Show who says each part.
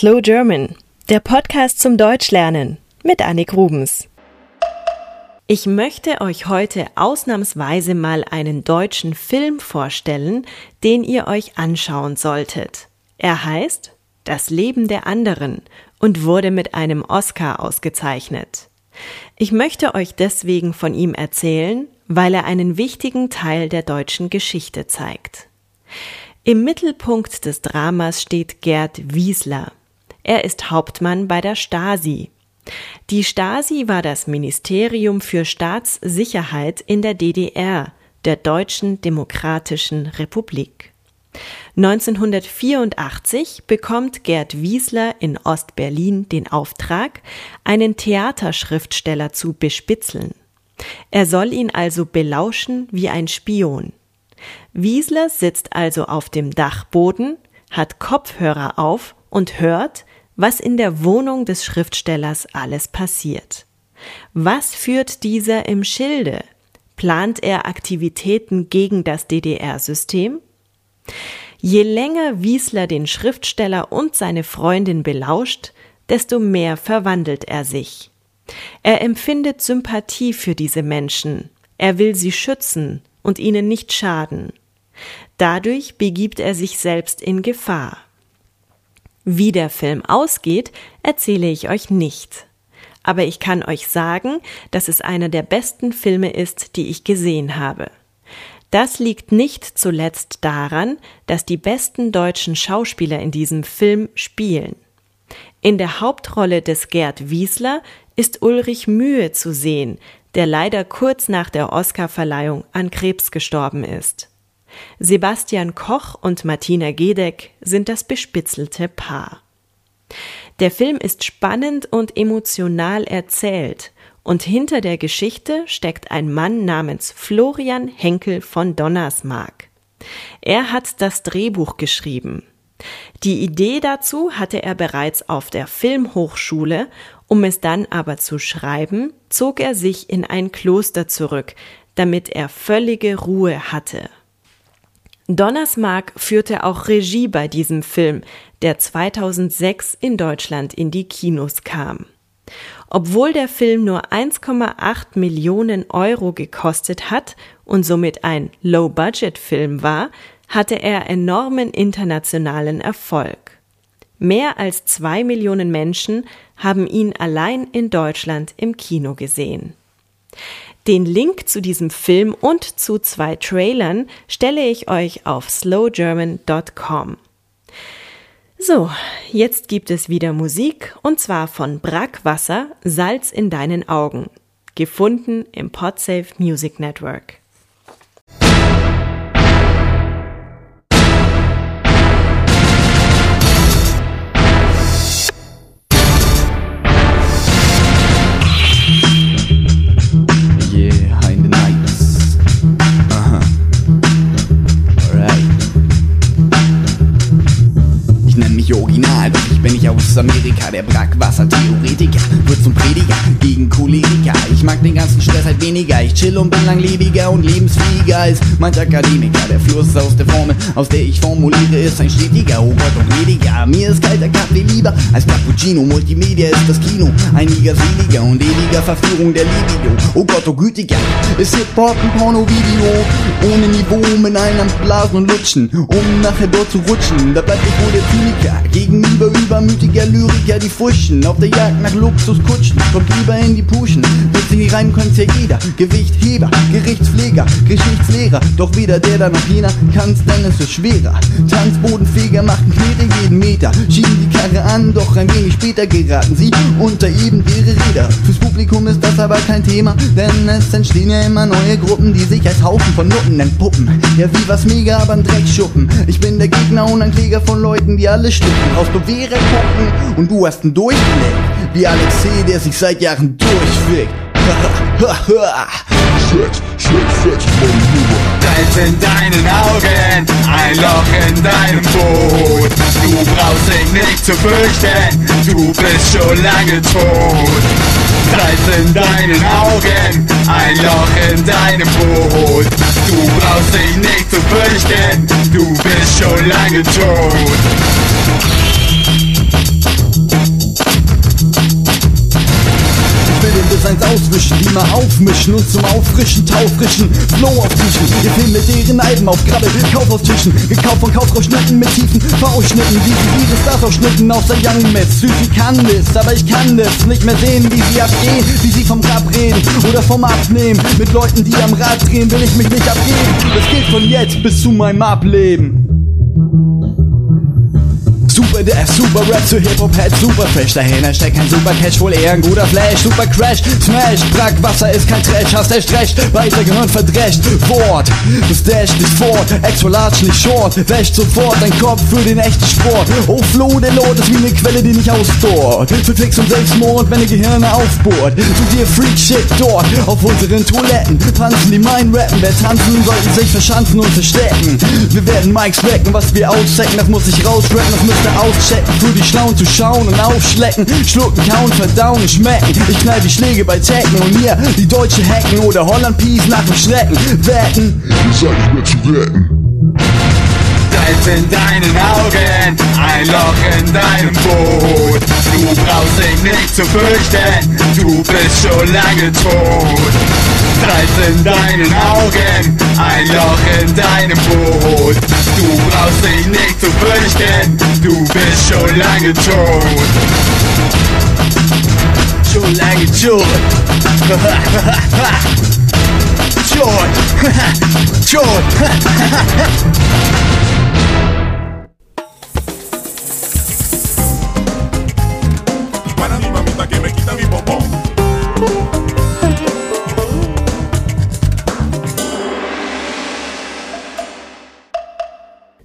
Speaker 1: Slow German, der Podcast zum Deutschlernen mit Annik Rubens. Ich möchte euch heute ausnahmsweise mal einen deutschen Film vorstellen, den ihr euch anschauen solltet. Er heißt Das Leben der anderen und wurde mit einem Oscar ausgezeichnet. Ich möchte euch deswegen von ihm erzählen, weil er einen wichtigen Teil der deutschen Geschichte zeigt. Im Mittelpunkt des Dramas steht Gerd Wiesler. Er ist Hauptmann bei der Stasi. Die Stasi war das Ministerium für Staatssicherheit in der DDR, der Deutschen Demokratischen Republik. 1984 bekommt Gerd Wiesler in Ostberlin den Auftrag, einen Theaterschriftsteller zu bespitzeln. Er soll ihn also belauschen wie ein Spion. Wiesler sitzt also auf dem Dachboden, hat Kopfhörer auf und hört, was in der Wohnung des Schriftstellers alles passiert. Was führt dieser im Schilde? Plant er Aktivitäten gegen das DDR-System? Je länger Wiesler den Schriftsteller und seine Freundin belauscht, desto mehr verwandelt er sich. Er empfindet Sympathie für diese Menschen, er will sie schützen und ihnen nicht schaden. Dadurch begibt er sich selbst in Gefahr. Wie der Film ausgeht, erzähle ich euch nicht. Aber ich kann euch sagen, dass es einer der besten Filme ist, die ich gesehen habe. Das liegt nicht zuletzt daran, dass die besten deutschen Schauspieler in diesem Film spielen. In der Hauptrolle des Gerd Wiesler ist Ulrich Mühe zu sehen, der leider kurz nach der Oscarverleihung an Krebs gestorben ist. Sebastian Koch und Martina Gedeck sind das bespitzelte Paar. Der Film ist spannend und emotional erzählt, und hinter der Geschichte steckt ein Mann namens Florian Henkel von Donnersmarck. Er hat das Drehbuch geschrieben. Die Idee dazu hatte er bereits auf der Filmhochschule, um es dann aber zu schreiben, zog er sich in ein Kloster zurück, damit er völlige Ruhe hatte. Donnersmarck führte auch Regie bei diesem Film, der 2006 in Deutschland in die Kinos kam. Obwohl der Film nur 1,8 Millionen Euro gekostet hat und somit ein Low-Budget-Film war, hatte er enormen internationalen Erfolg. Mehr als zwei Millionen Menschen haben ihn allein in Deutschland im Kino gesehen. Den Link zu diesem Film und zu zwei Trailern stelle ich euch auf slowgerman.com. So, jetzt gibt es wieder Musik und zwar von Brackwasser Salz in deinen Augen, gefunden im Podsafe Music Network.
Speaker 2: Amerika, der Brackwasser-Theoretiker wird zum Prediger gegen Choleriker. Mag den ganzen Stress halt weniger, ich chill und bin langlebiger und lebensfähiger als manch Akademiker. Der Fluss aus der Formel, aus der ich formuliere, ist ein stetiger, oh Gott und lediger. Mir ist kalter Kaffee lieber als Cappuccino. Multimedia ist das Kino, einiger seliger und ewiger Verführung der Libido. Oh Gott, oh gütiger, ist Hip-Hop ein Porno-Video. Ohne Niveau, mit einem Blasen und Lutschen, um nachher dort zu rutschen. Da bleibt ich wohl der Zyniker, gegenüber übermütiger Lyriker die Furchen auf der Jagd nach Luxuskutschen. Kommt lieber in die Puschen, in die rein kann's ja jeder. Gewichtheber, Gerichtspfleger, Geschichtslehrer. Doch weder der da noch jener kann's, denn es ist schwerer. Tanzbodenfeger machen Knete jeden Meter. Schieben die Karre an, doch ein wenig später geraten sie unter eben ihre Räder. Fürs Publikum ist das aber kein Thema, denn es entstehen ja immer neue Gruppen, die sich als Haufen von Nutten entpuppen. Ja, wie was mega, aber ein Dreckschuppen. Ich bin der Gegner und ein Kläger von Leuten, die alle stippen. Aus Bewährer gucken und du hast einen Durchblick. Wie Alexei, der sich seit Jahren durchfickt.
Speaker 3: Shit, shit, shit, Salz in deinen Augen, ein Loch in deinem Boot. Du brauchst dich nicht zu fürchten, du bist schon lange tot. Salz in deinen Augen, ein Loch in deinem Boot. Du brauchst dich nicht zu fürchten, du bist schon lange tot.
Speaker 2: Eins auswischen, die mal aufmischen und zum Auffrischen, Taufrischen, Flow auftischen. Wir filmen mit deren Alben auf Grabbel, Kauf auf Tischen, gekauft von Kaufrauschnitten mit tiefen V-Schnitten, wie sie ihre Stars aufschnitten aus der Young Mess. Süßi kann das, aber ich kann das nicht mehr sehen, wie sie abgehen, wie sie vom Rap reden oder vom Abnehmen. Mit Leuten, die am Rad drehen, will ich mich nicht abgeben. Das geht von jetzt bis zu meinem Ableben. Super Death, Super Rap zu Hip-Hop-Head, Super Fresh Dahinter steckt kein Super Catch, wohl eher ein guter Flash. Super Crash, Smash, Brackwasser ist kein Trash. Hast echt recht, weiter Gehirn verdrescht. Wort, das Dash nicht fort Extra large, nicht short, wäscht sofort Dein Kopf für den echten Sport. Oh Flo, der Lord ist wie eine Quelle, die nicht ausdort. Für Tricks und Selbstmord, wenn ihr Gehirne aufbohrt. Such dir Freak-Shit dort Auf unseren Toiletten. Tanzen die mein rappen Wer tanzen, sollten sich verschanzen und verstecken. Wir werden Mikes wecken, was wir auszecken Das muss ich rausrappen, das müsste auschecken, für die Schlauen zu schauen und aufschlecken, schlucken, kauen, verdauen, schmecken. Ich knall die Schläge bei Techno und hier die deutsche Hacken oder Holland Peace nach dem Schrecken. Wetten,
Speaker 3: ihr seid nicht mehr zu retten. Ist in deinen Augen ein Loch in deinem Boot. Du brauchst dich nicht zu fürchten, du bist schon lange tot. Salz in deinen Augen, ein Loch in deinem Boot. Du brauchst dich nicht zu fürchten, du bist schon lange tot.
Speaker 2: Schon lange tot. Tot. Tot.